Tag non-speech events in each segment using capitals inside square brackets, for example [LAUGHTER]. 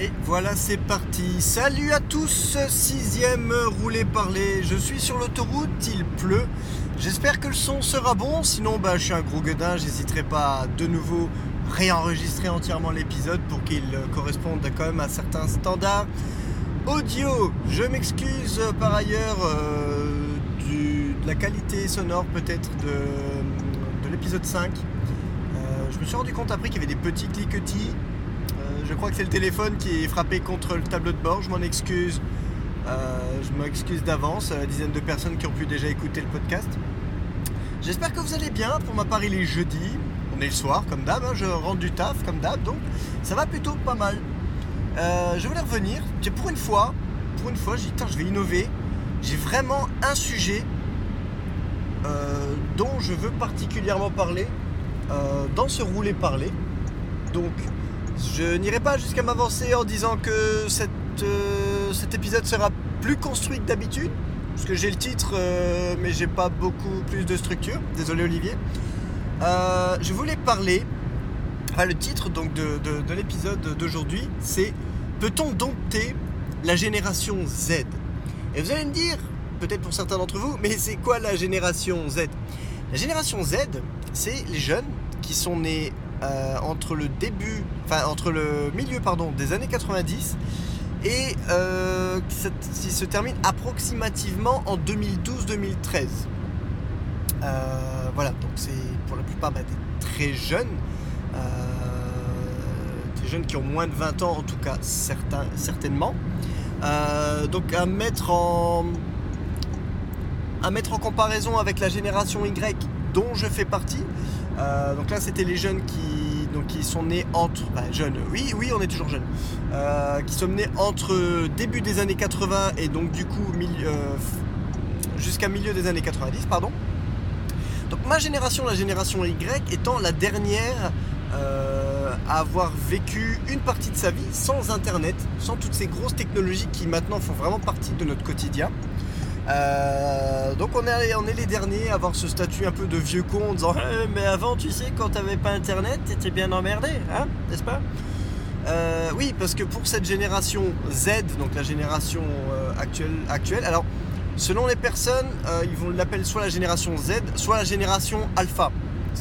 Et voilà, c'est parti. Salut à tous, sixième roulé parler. Je suis sur l'autoroute, il pleut. J'espère que le son sera bon. Sinon, bah, je suis un gros gueudin. J'hésiterai pas à de nouveau réenregistrer entièrement l'épisode pour qu'il corresponde quand même à certains standards audio. Je m'excuse par ailleurs euh, de la qualité sonore peut-être de, de l'épisode 5. Euh, je me suis rendu compte après qu'il y avait des petits cliquetis. Je crois que c'est le téléphone qui est frappé contre le tableau de bord. Je m'en excuse. Euh, je m'excuse d'avance à la dizaine de personnes qui ont pu déjà écouter le podcast. J'espère que vous allez bien. Pour ma part, il est jeudi. On est le soir, comme d'hab. hein. Je rentre du taf, comme d'hab. Donc, ça va plutôt pas mal. Euh, je voulais revenir. Pour une fois, pour une fois, j'ai dit, je vais innover. J'ai vraiment un sujet euh, dont je veux particulièrement parler dans ce roulé parler. Donc, je n'irai pas jusqu'à m'avancer en disant que euh, cet épisode sera plus construit que d'habitude, parce que j'ai le titre, euh, mais j'ai pas beaucoup plus de structure. Désolé Olivier. Euh, je voulais parler. le titre donc de, de- de l'épisode d'aujourd'hui, c'est Peut-on dompter la génération Z? Et vous allez me dire, peut-être pour certains d'entre vous, mais c'est quoi la génération Z? La génération Z, c'est les jeunes qui sont nés euh, entre le début, enfin entre le milieu pardon des années 90 et euh, qui se- termine approximativement en 2012-2013. Euh, voilà, donc c'est pour la plupart bah, des très jeunes, des jeunes qui ont moins de 20 ans en tout cas, certainement. Donc à mettre en à mettre en comparaison avec la génération Y dont je fais partie. Euh, donc là, c'était les jeunes qui, sont nés entre. jeunes, oui, oui, on est toujours jeunes. Euh, qui sont nés entre début des années 80 et donc du coup euh, jusqu'à milieu des années 90, pardon. Donc ma génération, la génération Y, étant la dernière à avoir vécu une partie de sa vie sans Internet, sans toutes ces grosses technologies qui maintenant font vraiment partie de notre quotidien. Euh, donc on est, on est les derniers à avoir ce statut un peu de vieux con en disant Eh, mais avant tu sais quand t'avais pas internet t'étais bien emmerdé hein n'est-ce pas? Euh, Oui parce que pour cette génération Z donc la génération euh, actuelle, actuelle alors selon les personnes euh, ils vont l'appeler soit la génération Z soit la génération Alpha.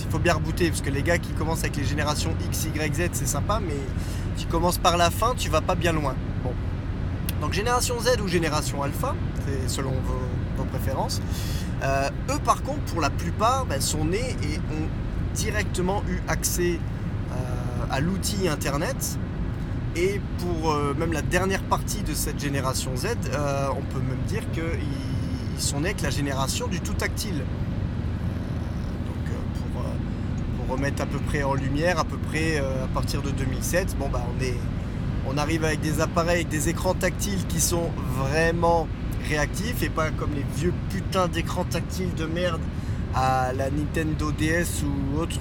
Il faut bien rebooter parce que les gars qui commencent avec les générations X, Y, Z c'est sympa mais tu commences par la fin tu vas pas bien loin. Bon. Donc génération Z ou génération Alpha, selon vos, préférences. Euh, eux par contre, pour la plupart, ben, sont nés et ont directement eu accès euh, à l'outil Internet. Et pour euh, même la dernière partie de cette génération Z, on peut même dire qu'ils ils sont nés avec la génération du tout tactile. Donc pour, remettre à peu près en lumière, à peu près à partir de 2007, bon bah on est on arrive avec des appareils avec des écrans tactiles qui sont vraiment réactifs et pas comme les vieux putains d'écrans tactiles de merde à la Nintendo DS ou autre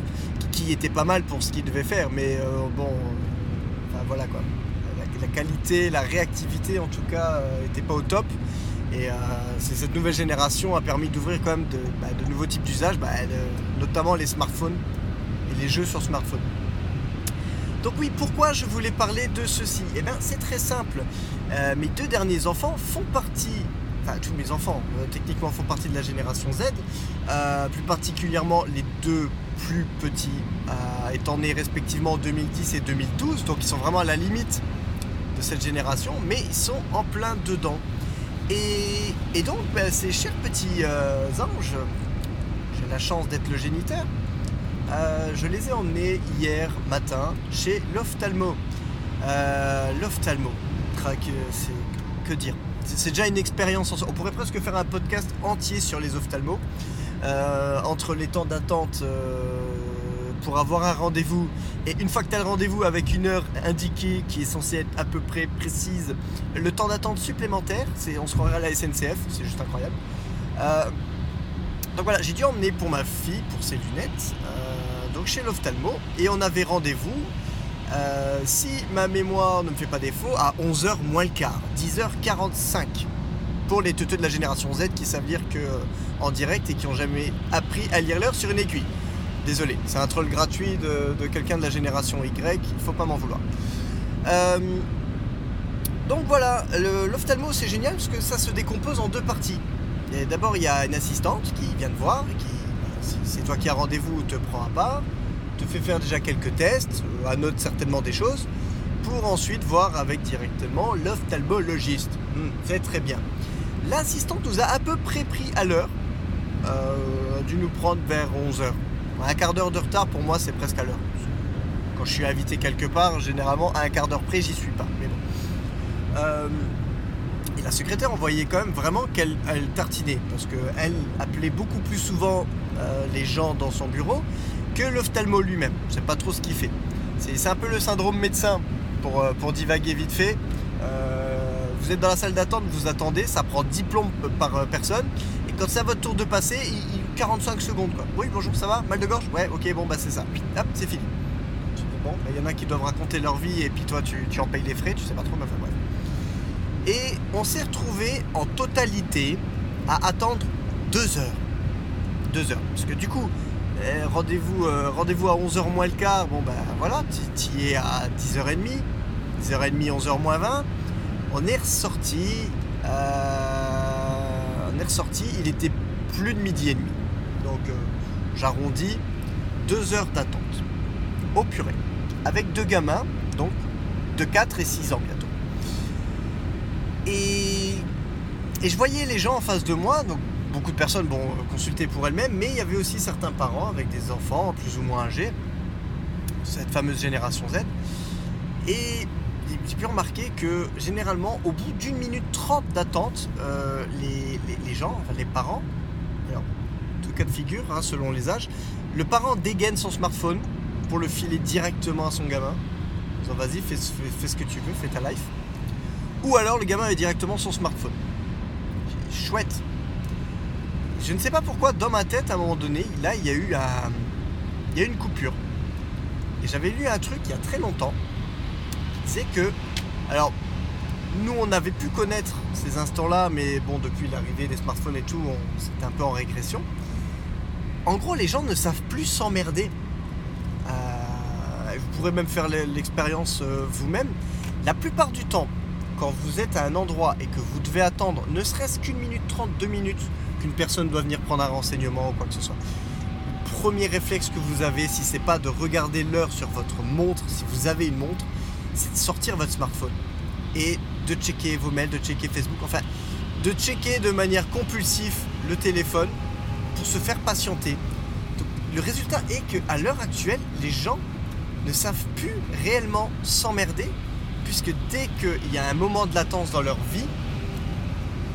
qui, étaient pas mal pour ce qu'ils devaient faire mais euh, bon euh, voilà quoi. La, qualité la réactivité en tout cas euh, était pas au top. Et euh, cette nouvelle génération a permis d'ouvrir quand même de, bah, nouveaux types d'usages bah, notamment les smartphones et les jeux sur smartphone. Donc oui, pourquoi je voulais parler de ceci? Eh bien, c'est très simple. Euh, mes deux derniers enfants font partie, enfin tous mes enfants euh, techniquement font partie de la génération Z, euh, plus particulièrement les deux plus petits étant nés respectivement en 2010 et 2012, donc ils sont vraiment à la limite de cette génération, mais ils sont en plein dedans. Et, donc, ben, ces chers petits anges, j'ai la chance d'être le géniteur, je les ai emmenés hier matin chez l'ophtalmo. L'ophtalmo, crac, euh, c'est que dire C'est déjà une expérience. On pourrait presque faire un podcast entier sur les ophtalmos. Euh, entre les temps d'attente euh, pour avoir un rendez-vous et une fois que tu as le rendez-vous avec une heure indiquée qui est censée être à peu près précise, le temps d'attente supplémentaire, c'est on se croirait à la SNCF, c'est juste incroyable. Donc voilà, j'ai dû emmener pour ma fille, pour ses lunettes, donc chez l'ophtalmo, et on avait rendez-vous, euh, si ma mémoire ne me fait pas défaut, à 11h moins le quart, 10h45, pour les teuteux de la génération Z qui savent lire que euh, en direct et qui n'ont jamais appris à lire l'heure sur une aiguille. Désolé, c'est un troll gratuit de, quelqu'un de la génération Y, il faut pas m'en vouloir. Euh, Donc voilà, l'ophtalmo c'est génial parce que ça se décompose en deux parties. D'abord il y a une assistante qui vient te voir, qui, c'est toi qui as rendez-vous, te prend à part, te fait faire déjà quelques tests, euh, annote certainement des choses, pour ensuite voir avec directement l'ophtalmologiste. Hmm, c'est très bien. L'assistante nous a à peu près pris à l'heure, euh, dû nous prendre vers 11h. Un quart d'heure de retard pour moi c'est presque à l'heure. Quand je suis invité quelque part, généralement à un quart d'heure près j'y suis pas. Mais bon. Euh, et la secrétaire, on voyait quand même vraiment qu'elle tartinait, parce qu'elle appelait beaucoup plus souvent les gens dans son bureau que l'ophtalmo lui-même. Je sais pas trop ce qu'il fait. C'est un peu le syndrome médecin, pour, euh, pour divaguer vite fait. vous êtes dans la salle d'attente, vous attendez, ça prend 10 plombs par personne, et quand c'est à votre tour de passer, il, 45 secondes. Oui, bonjour, ça va? Mal de gorge? Ouais, ok, bon, bah c'est ça. Hop, c'est fini. Bah, il y en a qui doivent raconter leur vie, et puis toi, tu, tu en payes les frais, tu sais pas trop, mais enfin. Et on s'est retrouvé en totalité à attendre deux heures. Deux heures. Parce que du coup, eh, rendez-vous euh, rendez à 11h moins le quart, bon ben voilà, tu es à 10h30, 10h30, 11h moins 20. On est ressorti, euh, on est ressorti, il était plus de midi et demi. Donc euh, j'arrondis deux heures d'attente. Au purée. Avec deux gamins, donc de 4 et 6 ans bientôt. Et, je voyais les gens en face de moi, donc beaucoup de personnes bon, consulter pour elles-mêmes, mais il y avait aussi certains parents avec des enfants plus ou moins âgés, cette fameuse génération Z. Et j'ai pu remarquer que généralement, au bout d'une minute trente d'attente, euh, les, gens, les parents, alors, tout cas de figure, hein, selon les âges, le parent dégaine son smartphone pour le filer directement à son gamin. En vas-y, fais, ce que tu veux, fais ta life. Ou alors le gamin avait directement son smartphone. Chouette. Je ne sais pas pourquoi, dans ma tête, à un moment donné, là, il y a eu, une coupure. Et j'avais lu un truc il y a très longtemps disait que. Alors, nous, on avait pu connaître ces instants-là, mais bon, depuis l'arrivée des smartphones et tout, c'était un peu en régression. En gros, les gens ne savent plus s'emmerder. Euh, vous pourrez même faire l'expérience euh, vous-même. La plupart du temps, quand vous êtes à un endroit et que vous devez attendre ne serait-ce qu'une minute trente, deux minutes, qu'une personne doit venir prendre un renseignement ou quoi que ce soit, le premier réflexe que vous avez, si c'est pas de regarder l'heure sur votre montre, si vous avez une montre, c'est de sortir votre smartphone et de checker vos mails, de checker Facebook, enfin, de checker de manière compulsive le téléphone pour se faire patienter. le résultat est qu'à l'heure actuelle, les gens ne savent plus réellement s'emmerder puisque dès qu'il y a un moment de latence dans leur vie,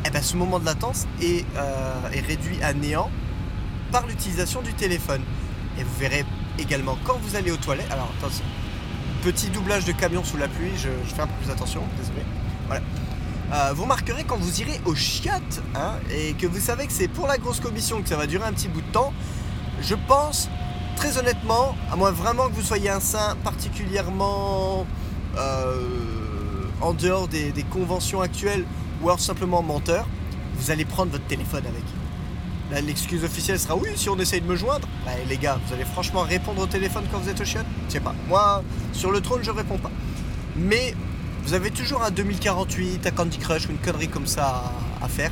eh ben, ce moment de latence est, euh, est réduit à néant par l'utilisation du téléphone. Et vous verrez également quand vous allez aux toilettes. Alors attention, petit doublage de camion sous la pluie, je, fais un peu plus attention, désolé. Voilà. Euh, vous marquerez quand vous irez aux chiottes hein, et que vous savez que c'est pour la grosse commission que ça va durer un petit bout de temps. Je pense très honnêtement, à moins vraiment que vous soyez un saint particulièrement euh, en dehors des, conventions actuelles ou alors simplement menteur, vous allez prendre votre téléphone avec. l'excuse officielle sera oui, si on essaye de me joindre, bah, les gars, vous allez franchement répondre au téléphone quand vous êtes au chien Je sais pas. Moi, sur le trône, je réponds pas. Mais vous avez toujours un 2048, un Candy Crush ou une connerie comme ça à, faire.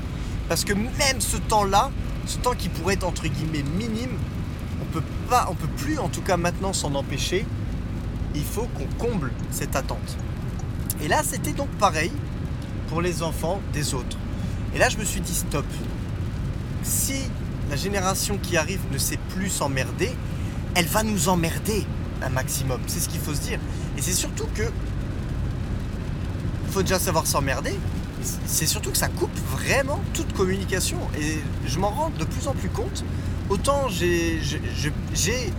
Parce que même ce temps-là, ce temps qui pourrait être entre guillemets minime, on peut pas, on peut plus en tout cas maintenant s'en empêcher il faut qu'on comble cette attente. Et là, c'était donc pareil pour les enfants des autres. Et là, je me suis dit, stop. Si la génération qui arrive ne sait plus s'emmerder, elle va nous emmerder un maximum. C'est ce qu'il faut se dire. Et c'est surtout que faut déjà savoir s'emmerder. C'est surtout que ça coupe vraiment toute communication. Et je m'en rends de plus en plus compte autant j'ai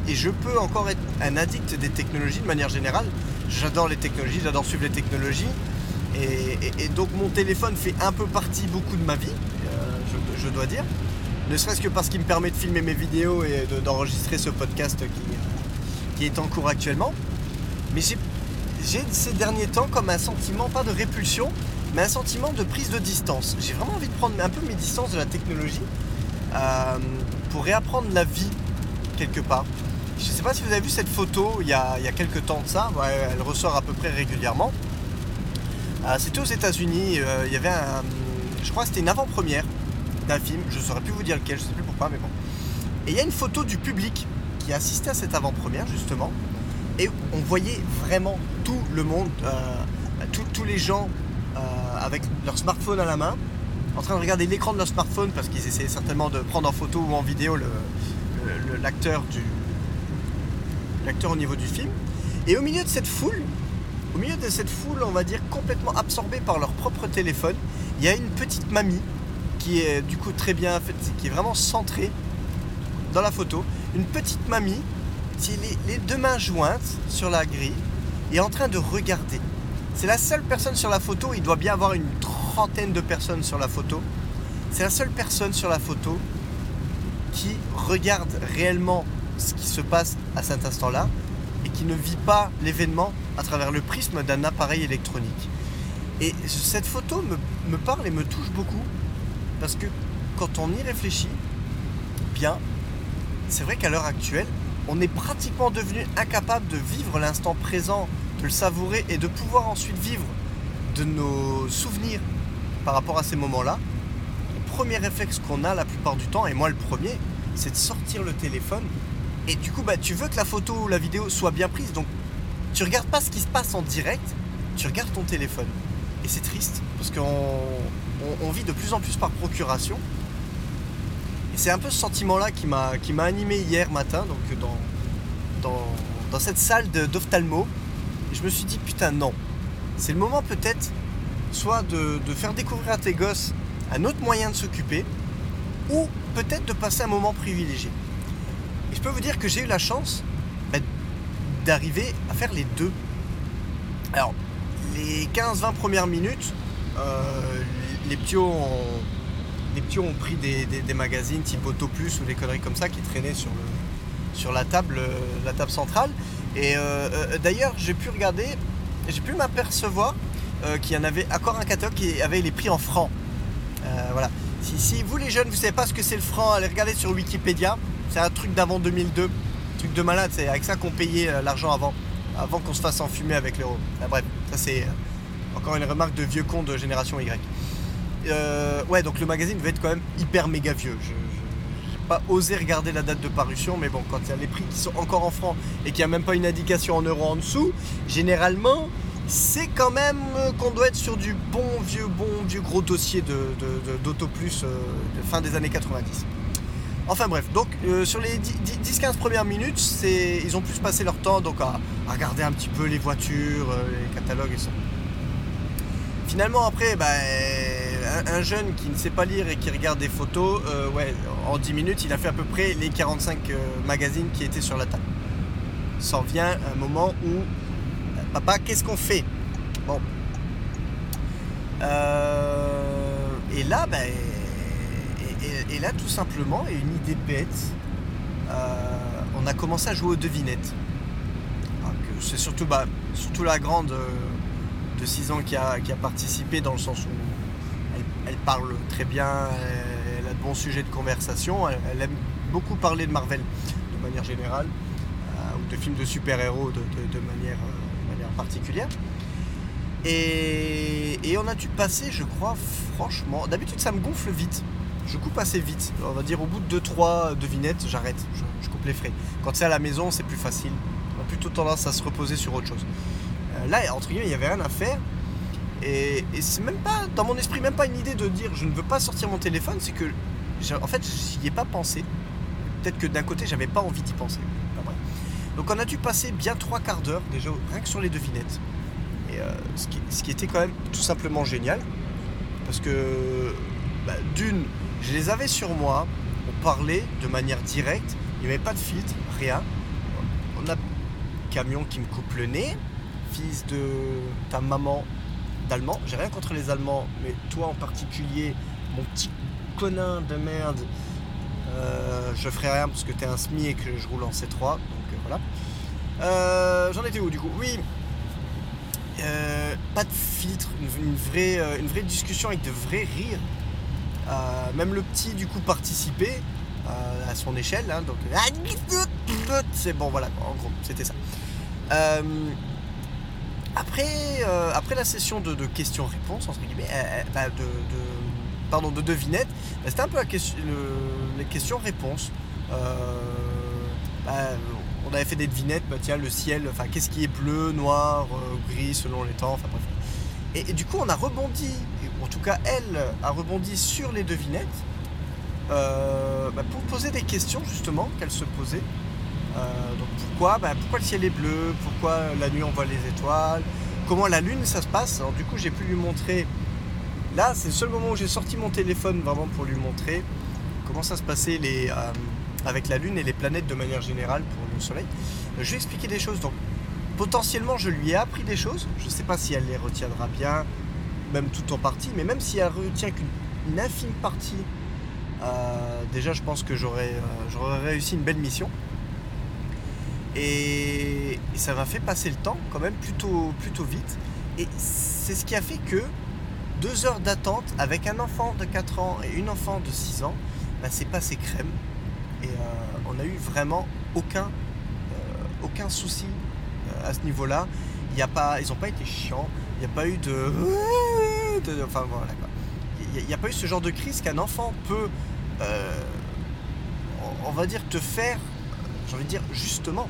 et je peux encore être un addict des technologies de manière générale. J'adore les technologies, j'adore suivre les technologies. Et, donc mon téléphone fait un peu partie beaucoup de ma vie, euh, je, dois dire. Ne serait-ce que parce qu'il me permet de filmer mes vidéos et d'enregistrer ce podcast qui, est en cours actuellement. Mais j'ai ces derniers temps comme un sentiment, pas de répulsion, mais un sentiment de prise de distance. J'ai vraiment envie de prendre un peu mes distances de la technologie euh, pour réapprendre la vie quelque part. Je ne sais pas si vous avez vu cette photo il y a, quelques temps de ça, elle ressort à peu près régulièrement. C'était aux États-Unis. il y avait un. Je crois que c'était une avant-première d'un film. Je ne saurais plus vous dire lequel, je ne sais plus pourquoi, mais bon. Et il y a une photo du public qui assistait à cette avant-première, justement. Et on voyait vraiment tout le monde, tous les gens avec leur smartphone à la main, en train de regarder l'écran de leur smartphone parce qu'ils essayaient certainement de prendre en photo ou en vidéo l'acteur l'acteur au niveau du film. Et au milieu de cette foule, au milieu de cette foule, on va dire complètement absorbée par leur propre téléphone, il y a une petite mamie qui est du coup très bien qui est vraiment centrée dans la photo. Une petite mamie qui est les deux mains jointes sur la grille et en train de regarder. C'est la seule personne sur la photo, il doit bien avoir une trentaine de personnes sur la photo. C'est la seule personne sur la photo qui regarde réellement ce qui se passe à cet instant-là qui ne vit pas l'événement à travers le prisme d'un appareil électronique. Et cette photo me, parle et me touche beaucoup parce que quand on y réfléchit bien, c'est vrai qu'à l'heure actuelle, on est pratiquement devenu incapable de vivre l'instant présent, de le savourer et de pouvoir ensuite vivre de nos souvenirs par rapport à ces moments-là, le premier réflexe qu'on a la plupart du temps, et moi le premier, c'est de sortir le téléphone. Et du coup, bah, tu veux que la photo ou la vidéo soit bien prise, donc tu regardes pas ce qui se passe en direct, tu regardes ton téléphone. Et c'est triste, parce qu'on vit de plus en plus par procuration. Et c'est un peu ce sentiment-là qui m'a animé hier matin, donc dans, dans, cette salle d'ophtalmo. Et je me suis dit, putain, non. C'est le moment peut-être soit de, faire découvrir à tes gosses un autre moyen de s'occuper, ou peut-être de passer un moment privilégié. Et je peux vous dire que j'ai eu la chance bah, d'arriver à faire les deux. Alors, les 15-20 premières minutes, euh, les ptios ont, ont pris des, magazines type Auto Plus ou des conneries comme ça qui traînaient sur, la, table, centrale. Et euh, euh, d'ailleurs, j'ai pu regarder, j'ai pu m'apercevoir euh, qui en avait encore un catalogue qui avait les prix en francs. Voilà. Si, vous les jeunes, vous savez pas ce que c'est le franc, allez regarder sur Wikipédia. C'est un truc d'avant 2002, truc de malade. C'est avec ça qu'on payait euh, l'argent avant, avant qu'on se fasse enfumer avec l'euro. bref, ça c'est encore une remarque de vieux con de génération Y. ouais, donc le magazine devait être quand même hyper méga vieux. Je, n'ai pas osé regarder la date de parution, mais bon, quand il y a les prix qui sont encore en francs et qu'il n'y a même pas une indication en euros en dessous, généralement, c'est quand même euh, qu'on doit être sur du bon vieux, bon vieux gros dossier d'Auto Plus euh, de fin des années 90. Enfin bref, donc euh, sur les 10-15 premières minutes, ils ont plus passé leur temps donc à, regarder un petit peu les voitures, les catalogues et ça. Finalement après, bah, un, jeune qui ne sait pas lire et qui regarde des photos, ouais, en 10 minutes, il a fait à peu près les 45 magazines qui étaient sur la table. S'en vient un moment où Papa, qu'est-ce qu'on fait? Bon. Euh, et là, ben, et, là, tout simplement, et une idée bête, euh, on a commencé à jouer aux devinettes. C'est surtout, bah, surtout la grande euh, de 6 ans qui a, participé dans le sens où elle, parle très bien, elle, a de bons sujets de conversation, elle, aime beaucoup parler de Marvel de manière générale, ou de films de super-héros de, manière particulière. Et, on a dû passer, je crois, franchement. D'habitude, ça me gonfle vite. Je coupe assez vite. On va dire au bout de 2-3 devinettes, j'arrête. Je, coupe les frais. Quand c'est à la maison, c'est plus facile. On a plutôt tendance à se reposer sur autre chose. Euh, là, entre guillemets, il n'y avait rien à faire. Et, c'est même pas, dans mon esprit, même pas une idée de dire je ne veux pas sortir mon téléphone. C'est que, en fait, j'y ai pas pensé. Peut-être que d'un côté, j'avais pas envie d'y penser. Donc on a dû passer bien trois quarts d'heure déjà rien que sur les devinettes. Et euh, ce, qui, était quand même tout simplement génial. Parce que bah, d'une, je les avais sur moi, on parlait de manière directe, il n'y avait pas de filtre, rien. On a camion qui me coupe le nez, fils de ta maman d'allemand. J'ai rien contre les Allemands, mais toi en particulier, mon petit conin de merde, euh, je ferai rien parce que tu es un SMI et que je roule en C3 voilà. Euh, j'en étais où du coup? Oui. Euh, pas de filtre, euh, une vraie discussion avec de vrais rires. Même le petit du coup participait à son échelle. Hein, donc [LAUGHS] c'est bon voilà, en gros, c'était ça. après, euh, après la session de, questions-réponses, entre guillemets, bah, de, pardon, de devinettes, bah, c'était un peu les questions-réponses. Bah, on avait fait des devinettes, tiens, le ciel, enfin, qu'est-ce qui est bleu, noir, gris selon les temps, enfin bref. Et, du coup, on a rebondi, en tout cas, elle a rebondi sur les devinettes pour poser des questions justement qu'elle se posait. Euh, donc pourquoi bah, Pourquoi le ciel est bleu Pourquoi la nuit on voit les étoiles Comment la lune ça se passe du coup j'ai pu lui montrer. Là c'est le seul moment où j'ai sorti mon téléphone vraiment pour lui montrer comment ça se passait euh, avec la lune et les planètes de manière générale pour le soleil. Je lui ai expliqué des choses donc potentiellement je lui ai appris des choses. Je ne sais pas si elle les retiendra bien, même tout en partie, mais même si elle retient qu'une infime partie, euh, déjà je pense que j'aurais réussi une belle mission. Et, ça m'a fait passer le temps quand même plutôt, plutôt vite. Et c'est ce qui a fait que deux heures d'attente avec un enfant de 4 ans et une enfant de 6 ans, bah, c'est passé crème. Et euh, on n'a eu vraiment aucun, euh, aucun souci euh, à ce niveau-là. Il a pas, ils n'ont pas été chiants. Il n'y a pas eu de, enfin voilà. Il n'y a, pas eu ce genre de crise qu'un enfant peut, on va dire, te faire, j'ai envie de dire justement,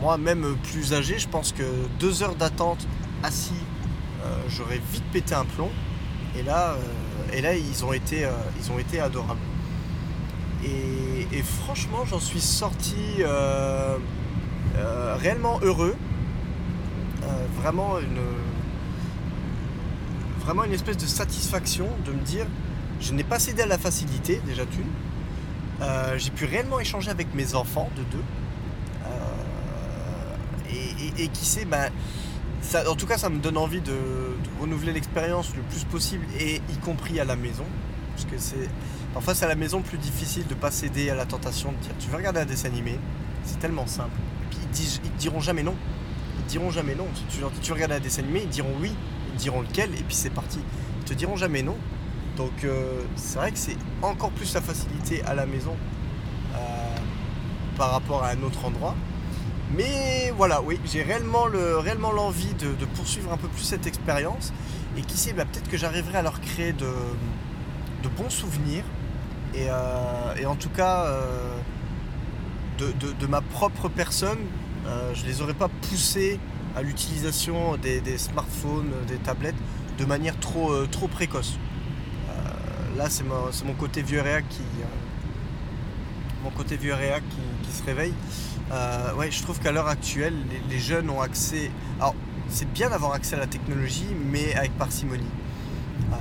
moi, même plus âgé, je pense que deux heures d'attente assis, euh, j'aurais vite pété un plomb. Et là, euh, et là ils, ont été, euh, ils ont été adorables. Et, franchement, j'en suis sorti réellement heureux. vraiment une vraiment une espèce de satisfaction de me dire je n'ai pas cédé à la facilité déjà d'une j'ai pu réellement échanger avec mes enfants de deux et, qui sait, bah, ça, en tout cas, ça me donne envie de, renouveler l'expérience le plus possible, et y compris à la maison. Parce que c'est parfois c'est à la maison plus difficile de pas céder à la tentation de dire tu veux regarder un dessin animé, c'est tellement simple. Ils, diront jamais non. Ils diront jamais non. Tu, dis tu veux regarder un dessin animé, ils diront oui, diront lequel, et puis c'est parti. Ils te diront jamais non. Donc euh, c'est vrai que c'est encore plus la facilité à la maison euh, par rapport à un autre endroit. Mais voilà, oui, j'ai réellement, le, réellement l'envie de, poursuivre un peu plus cette expérience. Et qui sait, bah, peut-être que j'arriverai à leur créer de, bons souvenirs. Et, euh, en tout cas, euh, de, ma propre personne, je ne les aurais pas poussés à l'utilisation des, smartphones, des tablettes, de manière trop, trop précoce. là, c'est, mon côté vieux réac qui, mon côté vieux qui se réveille. Euh, ouais, je trouve qu'à l'heure actuelle, les, jeunes ont accès. Alors, c'est bien d'avoir accès à la technologie, mais avec parcimonie. Euh,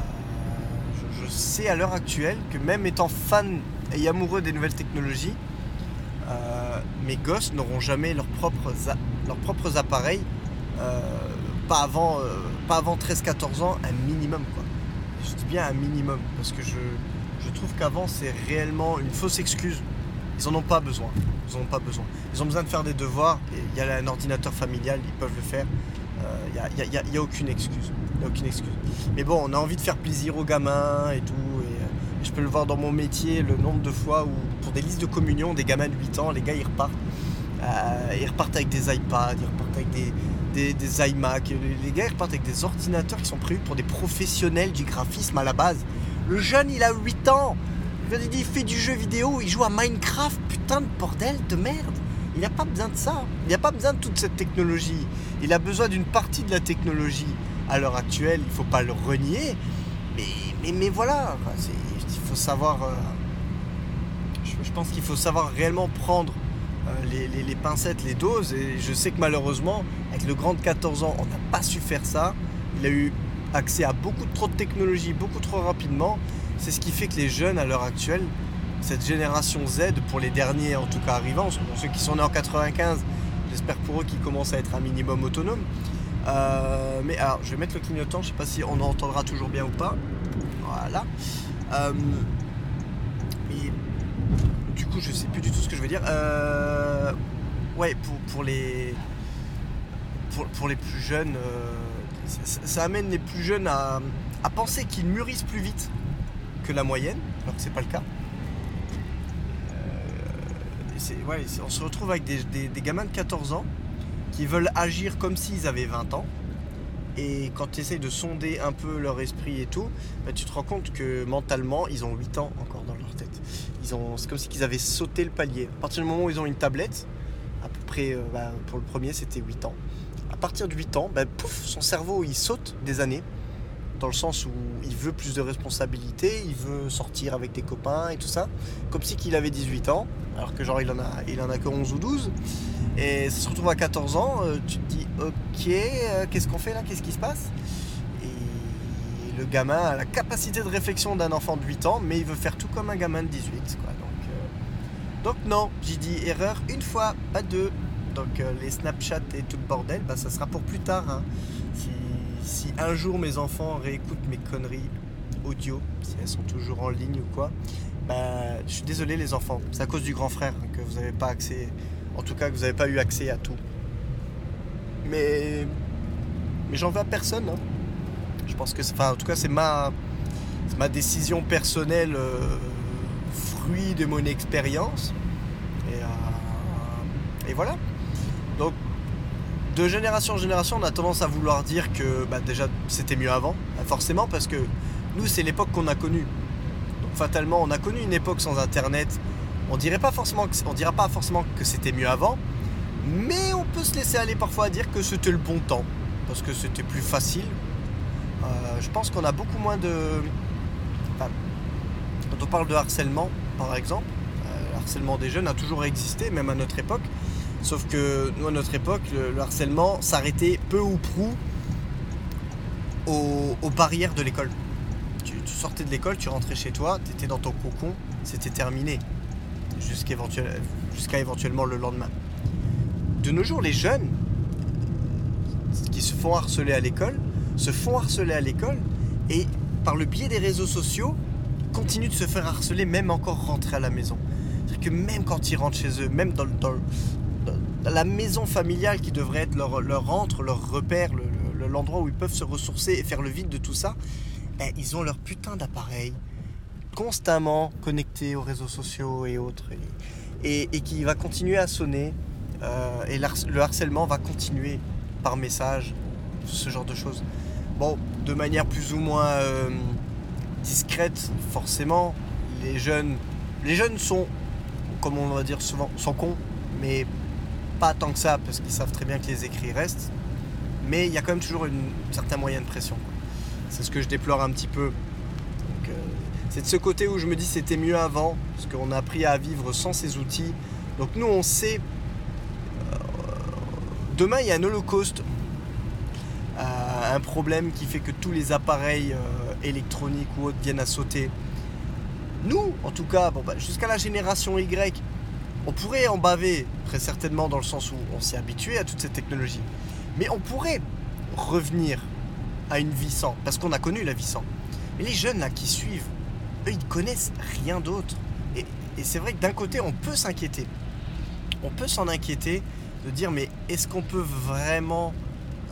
je, sais à l'heure actuelle que même étant fan et amoureux des nouvelles technologies, euh, mes gosses n'auront jamais leurs propres, leurs propres appareils, pas avant, pas avant 13-14 ans, un minimum. Quoi. Je dis bien un minimum, parce que je, je trouve qu'avant, c'est réellement une fausse excuse ils n'en ont pas besoin. Ils ont pas besoin. Ils ont besoin de faire des devoirs. Il y a un ordinateur familial, ils peuvent le faire. Il euh, n'y a, aucune excuse. aucune excuse. Mais bon, on a envie de faire plaisir aux gamins et tout. Et, euh, je peux le voir dans mon métier, le nombre de fois où, pour des listes de communion, des gamins de 8 ans, les gars, ils repartent. Euh, ils repartent avec des iPads, ils repartent avec des, des, iMac. Les gars, ils repartent avec des ordinateurs qui sont prévus pour des professionnels du graphisme à la base. Le jeune, il a 8 ans. Il fait du jeu vidéo, il joue à Minecraft, putain de bordel de merde. Il n'a pas besoin de ça. Il n'a pas besoin de toute cette technologie. Il a besoin d'une partie de la technologie à l'heure actuelle. Il ne faut pas le renier. Mais, mais, voilà, il faut savoir. Euh, je, pense qu'il faut savoir réellement prendre euh, les, pincettes, les doses. Et je sais que malheureusement, avec le grand de 14 ans, on n'a pas su faire ça. Il a eu accès à beaucoup trop de technologie, beaucoup trop rapidement. C'est ce qui fait que les jeunes à l'heure actuelle, cette génération Z, pour les derniers en tout cas arrivants, ceux qui sont nés en 95, j'espère pour eux qu'ils commencent à être un minimum autonomes. Euh, mais alors, je vais mettre le clignotant, je sais pas si on entendra toujours bien ou pas. Voilà. Euh, et du coup, je sais plus du tout ce que je veux dire. Euh, ouais, pour, les pour, les plus jeunes, ça, amène les plus jeunes à penser qu'ils mûrissent plus vite que la moyenne, alors que c'est pas le cas. Euh, on se retrouve avec des, gamins de 14 ans qui veulent agir comme s'ils avaient 20 ans. Et quand tu essayes de sonder un peu leur esprit et tout, bah, tu te rends compte que mentalement, ils ont 8 ans encore dans leur tête. C'est comme si ils avaient sauté le palier. À partir du moment où ils ont une tablette, à peu près, euh, bah, pour le premier, c'était 8 ans. À partir de 8 ans, bah, pouf, son cerveau, il saute des années. Dans le sens où il veut plus de responsabilités, il veut sortir avec des copains et tout ça. Comme si qu'il avait 18 ans, alors que genre il en a, il en a que 11 ou 12. Et ça se retrouve à 14 ans, euh, tu te dis ok, euh, qu'est-ce qu'on fait là Qu'est-ce qui se passe? Et le gamin a la capacité de réflexion d'un enfant de 8 ans, mais il veut faire tout comme un gamin de 18. Quoi. Euh, donc non, j'ai dit erreur une fois, pas deux. Donc les Snapchat et tout le bordel, bah, ça sera pour plus tard. hein. Si, un jour mes enfants réécoutent mes conneries audio, si elles sont toujours en ligne ou quoi, bah, je suis désolé les enfants, c'est à cause du grand frère hein, que vous n'avez pas accès, en tout cas que vous n'avez pas eu accès à tout. Mais, mais j'en veux à personne. hein. Je pense que, enfin, en tout cas, c'est ma, ma décision personnelle, euh, fruit de mon expérience. Et, euh, et voilà. Donc, de génération en génération, on a tendance à vouloir dire que bah, déjà c'était mieux avant, forcément, parce que nous, c'est l'époque qu'on a connue. Donc, fatalement, on a connu une époque sans Internet. On dirait pas forcément dira pas forcément que c'était mieux avant, mais on peut se laisser aller parfois à dire que c'était le bon temps, parce que c'était plus facile. Euh, je pense qu'on a beaucoup moins de. quand on parle de harcèlement, par exemple, euh, le harcèlement des jeunes a toujours existé, même à notre époque. Sauf que nous, à notre époque, le, le harcèlement s'arrêtait peu ou prou aux, barrières de l'école. Tu, sortais de l'école, tu rentrais chez toi, tu étais dans ton cocon, c'était terminé. Jusqu'à éventuel- jusqu'à éventuellement le lendemain. De nos jours, les jeunes qui se font harceler à l'école se font harceler à l'école et par le biais des réseaux sociaux continuent de se faire harceler même encore rentrés à la maison. C'est-à-dire que même quand ils rentrent chez eux, même dans le- dans la maison familiale qui devrait être leur, leur rentre, leur repère, le- le- l'endroit où ils peuvent se ressourcer et faire le vide de tout ça, eh, ils ont leur putain d'appareil constamment connecté aux réseaux sociaux et autres et, qui va continuer à sonner euh, et le harcèlement va continuer par message, ce genre de choses. Bon, de manière plus ou moins euh, discrète, forcément, les jeunes, les jeunes sont, comme on va dire souvent, sont cons, mais pas tant que ça, parce qu'ils savent très bien que les écrits restent. Mais il y a quand même toujours un certain moyen de pression. C'est ce que je déplore un petit peu. Euh, c'est de ce côté où je me dis c'était mieux avant, parce qu'on a appris à vivre sans ces outils. Donc nous, on sait. euh, demain, il y a un holocauste. euh, un problème qui fait que tous les appareils électroniques ou autres viennent à sauter. Nous, en tout cas, bah, jusqu'à la génération Y, on pourrait en baver, très certainement, dans le sens où on s'est habitué à toute cette technologie. Mais on pourrait revenir à une vie sans, parce qu'on a connu la vie sans. Mais les jeunes là qui suivent, eux, ils connaissent rien d'autre. Et, c'est vrai que d'un côté, on peut s'inquiéter. On peut s'en inquiéter, de dire, mais est-ce qu'on peut vraiment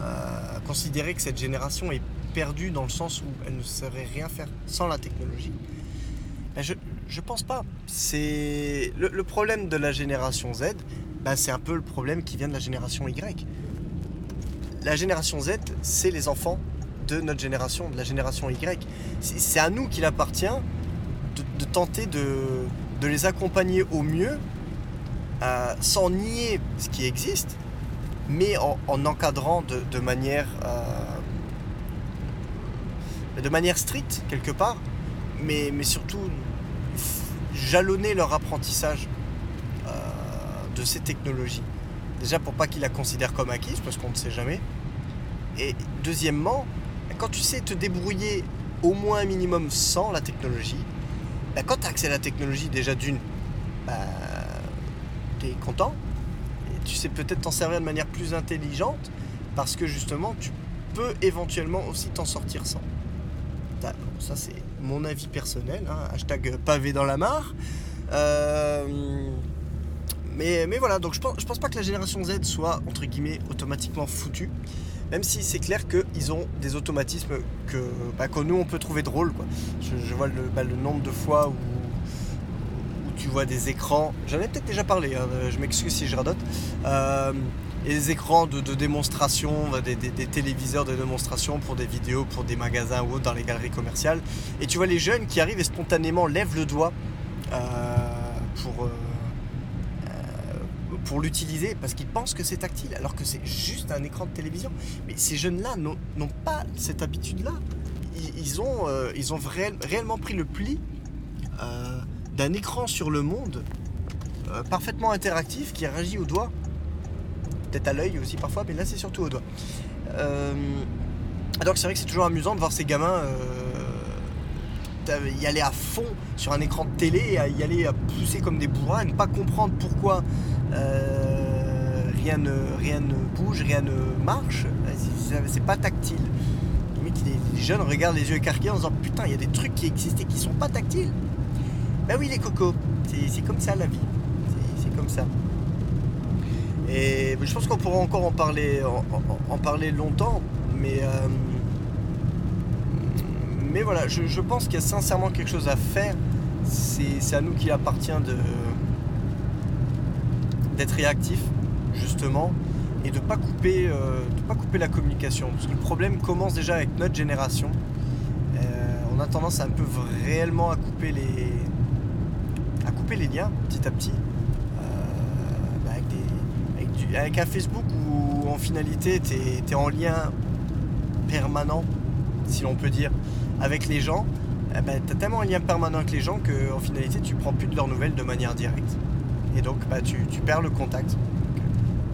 euh, considérer que cette génération est perdue dans le sens où elle ne saurait rien faire sans la technologie? Ben, je pense pas. C'est le, problème de la génération Z, ben, c'est un peu le problème qui vient de la génération Y. La génération Z, c'est les enfants de notre génération, de la génération Y. C'est à nous qu'il appartient de, tenter de, les accompagner au mieux, euh, sans nier ce qui existe, mais en, en encadrant de, de manière euh, de manière stricte quelque part, mais, mais surtout jalonner leur apprentissage euh, de ces technologies. Déjà pour pas qu'ils la considèrent comme acquise, parce qu'on ne sait jamais. Et deuxièmement, quand tu sais te débrouiller au moins un minimum sans la technologie, bah, quand tu as accès à la technologie déjà d'une, bah, tu es content. Et tu sais peut-être t'en servir de manière plus intelligente parce que justement tu peux éventuellement aussi t'en sortir sans. Ça, c'est mon avis personnel, hein, hashtag pavé dans la mare. Euh, mais, mais voilà, donc je pense, je pense pas que la génération Z soit entre guillemets automatiquement foutue. Même si c'est clair qu'ils ont des automatismes que, bah, que nous on peut trouver drôles. Quoi. Je, vois le, bah, le nombre de fois où, où tu vois des écrans. J'en ai peut-être déjà parlé, hein, je m'excuse si je radote. euh, des écrans de, démonstration, des, téléviseurs de démonstration pour des vidéos, pour des magasins ou autres dans les galeries commerciales. Et tu vois les jeunes qui arrivent et spontanément lèvent le doigt pour pour l'utiliser parce qu'ils pensent que c'est tactile alors que c'est juste un écran de télévision. Mais ces jeunes-là n'ont pas cette habitude-là. Ils, ont, euh, ils ont réellement pris le pli euh, d'un écran sur le monde euh, parfaitement interactif qui réagit au doigt. Peut-être à l'œil aussi parfois, mais là c'est surtout au doigt. donc c'est vrai que c'est toujours amusant de voir ces gamins y aller à fond sur un écran de télé, y aller à pousser comme des bourrins, à ne pas comprendre pourquoi euh, rien, ne, bouge, rien ne marche. C'est pas tactile. Les, jeunes regardent les yeux écarquillés en disant Putain, il y a des trucs qui existaient qui sont pas tactiles. Ben oui, les cocos, c'est comme ça la vie. C'est comme ça. Et je pense qu'on pourra encore en parler, en, parler longtemps, mais. Euh, mais voilà, je, pense qu'il y a sincèrement quelque chose à faire. C'est à nous qu'il appartient d'être réactif justement et de pas couper euh, pas couper la communication parce que le problème commence déjà avec notre génération euh, on a tendance un peu réellement à couper les à couper les liens petit à petit avec, un Facebook où en finalité tu es, en lien permanent si l'on peut dire avec les gens, eh ben, tu as tellement un lien permanent avec les gens qu'en finalité, tu prends plus de leurs nouvelles de manière directe. Et donc, bah, tu, perds le contact.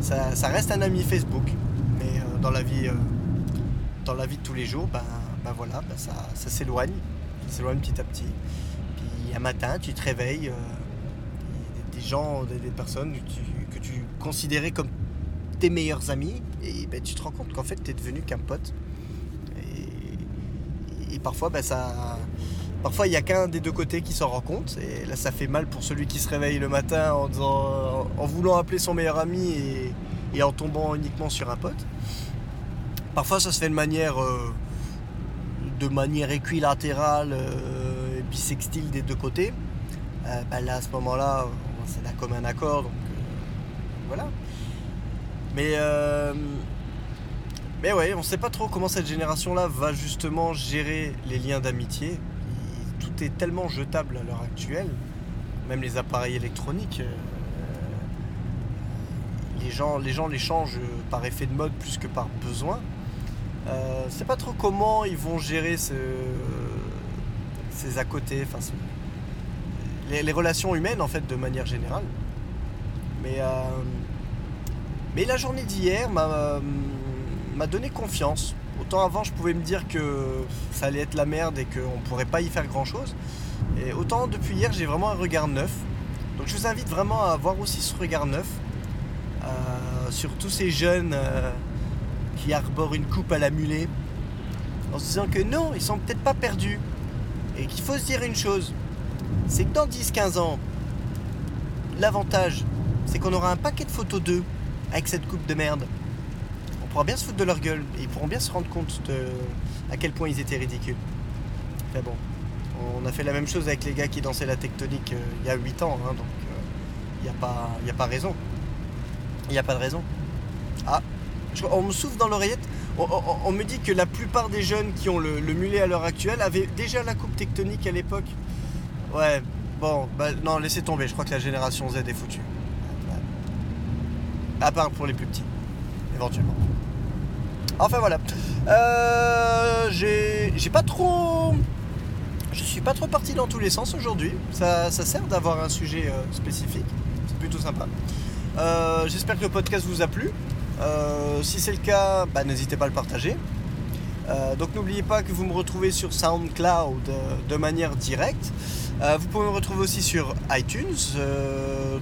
Ça, reste un ami Facebook, mais euh, dans, la vie, euh, dans la vie de tous les jours, ben, ben voilà, ça, ça s'éloigne. Ça s'éloigne petit à petit. Puis un matin, tu te réveilles, euh, des, gens, des, personnes que tu, considérais comme tes meilleurs amis, et ben, tu te rends compte qu'en fait, tu es devenu qu'un pote et parfois, ben, ça, parfois il n'y a qu'un des deux côtés qui s'en rend compte. Et là, ça fait mal pour celui qui se réveille le matin en, voulant appeler son meilleur ami et, en tombant uniquement sur un pote. Parfois, ça se fait de manière, euh, de manière équilatérale euh, et bisextile des deux côtés. Euh, ben là, à ce moment-là, c'est là comme un accord. Voilà. Mais mais ouais, on sait pas trop comment cette génération-là va justement gérer les liens d'amitié. Tout est tellement jetable à l'heure actuelle, même les appareils électroniques. Euh, les gens, les gens les changent par effet de mode plus que par besoin. Euh, c'est pas trop comment ils vont gérer ces à côté, enfin, les, relations humaines en fait de manière générale. Mais, euh, mais la journée d'hier m'a m'a donné confiance. Autant avant, je pouvais me dire que ça allait être la merde et qu'on ne pourrait pas y faire grand chose. Et autant depuis hier, j'ai vraiment un regard neuf. Donc je vous invite vraiment à avoir aussi ce regard neuf euh, sur tous ces jeunes euh, qui arborent une coupe à la mulet en se disant que non, ils sont peut-être pas perdus. Et qu'il faut se dire une chose c'est que dans 10-15 ans, l'avantage, c'est qu'on aura un paquet de photos d'eux avec cette coupe de merde pourra bien se foutre de leur gueule et ils pourront bien se rendre compte de à quel point ils étaient ridicules. Mais bon, on a fait la même chose avec les gars qui dansaient la tectonique euh, il y a 8 ans, hein, donc il euh, n'y a, pas, a pas raison. Il n'y a pas de raison. Ah, on me souffle dans l'oreillette. On, me dit que la plupart des jeunes qui ont le, mulet à l'heure actuelle avaient déjà la coupe tectonique à l'époque. Ouais, bon, bah, non, laissez tomber. Je crois que la génération Z est foutue. À part pour les plus petits, éventuellement. Enfin voilà. Euh, j'ai pas trop. Je suis pas trop parti dans tous les sens aujourd'hui. Ça, sert d'avoir un sujet euh, spécifique. C'est plutôt sympa. Euh, j'espère que le podcast vous a plu. si c'est le cas, bah, n'hésitez pas à le partager. donc n'oubliez pas que vous me retrouvez sur SoundCloud de manière directe. vous pouvez me retrouver aussi sur iTunes,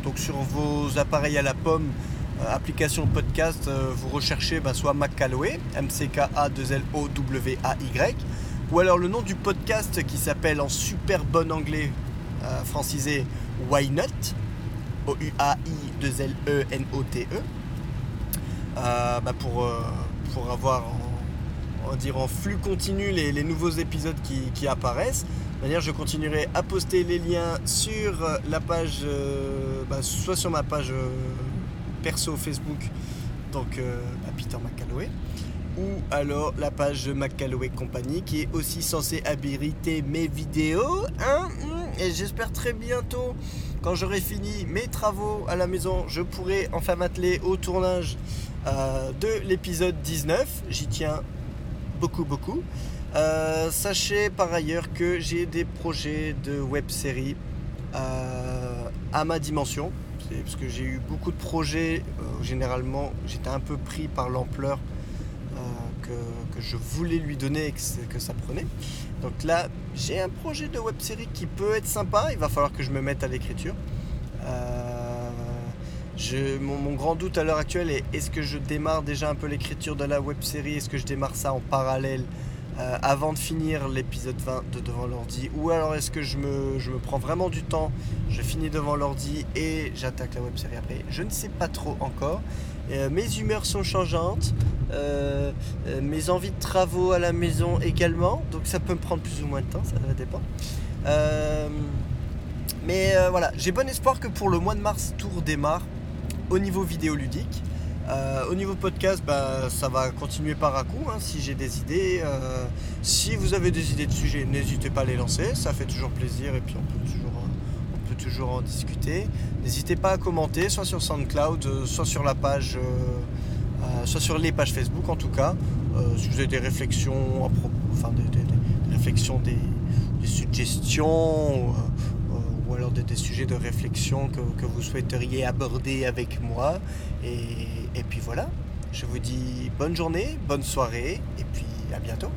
donc sur vos appareils à la pomme euh, application podcast, euh, vous recherchez bah, soit McCalloway, M-C-K-A-2-L-O-W-A-Y, ou alors le nom du podcast qui s'appelle en super bon anglais euh, francisé Why Not, O-U-A-I-2-L-E-N-O-T-E, bah, pour, pour avoir en, flux continu les, nouveaux épisodes qui, apparaissent. Manière, je continuerai à poster les liens sur la page, bah, soit sur ma page perso Facebook donc à Peter McCalloway, ou alors la page McCalloway Company qui est aussi censée habiliter mes vidéos. Hein, hmm, et j'espère très bientôt, quand j'aurai fini mes travaux à la maison, je pourrai enfin m'atteler au tournage de l'épisode 19. J'y tiens beaucoup, beaucoup. Euh, sachez par ailleurs que j'ai des projets de web série euh, à ma dimension. Parce que j'ai eu beaucoup de projets, euh, généralement j'étais un peu pris par l'ampleur que, je voulais lui donner et que, ça prenait. Donc là j'ai un projet de web série qui peut être sympa, il va falloir que je me mette à l'écriture. mon, mon, grand doute à l'heure actuelle est est-ce que je démarre déjà un peu l'écriture de la web série? Est-ce que je démarre ça en parallèle euh, avant de finir l'épisode 20 de Devant l'ordi Ou alors est-ce que je me, je me, prends vraiment du temps, je finis devant l'ordi et j'attaque la web série après Je ne sais pas trop encore. Euh, mes humeurs sont changeantes, euh, mes envies de travaux à la maison également, donc ça peut me prendre plus ou moins de temps, ça va dépendre. mais voilà, j'ai bon espoir que pour le mois de mars, tout redémarre au niveau vidéoludique. Euh, au niveau podcast, bah, ça va continuer par à coup. Hein, si j'ai des idées, euh, si vous avez des idées de sujets, n'hésitez pas à les lancer. Ça fait toujours plaisir et puis on peut toujours, euh, on peut toujours en discuter. N'hésitez pas à commenter, soit sur SoundCloud, soit sur la page, soit sur les pages Facebook en tout cas. si vous avez des réflexions, à propos, enfin des, réflexions, des, suggestions ou alors des, sujets de réflexion que, que, vous souhaiteriez aborder avec moi. Et, et puis voilà, je vous dis bonne journée, bonne soirée, et puis à bientôt.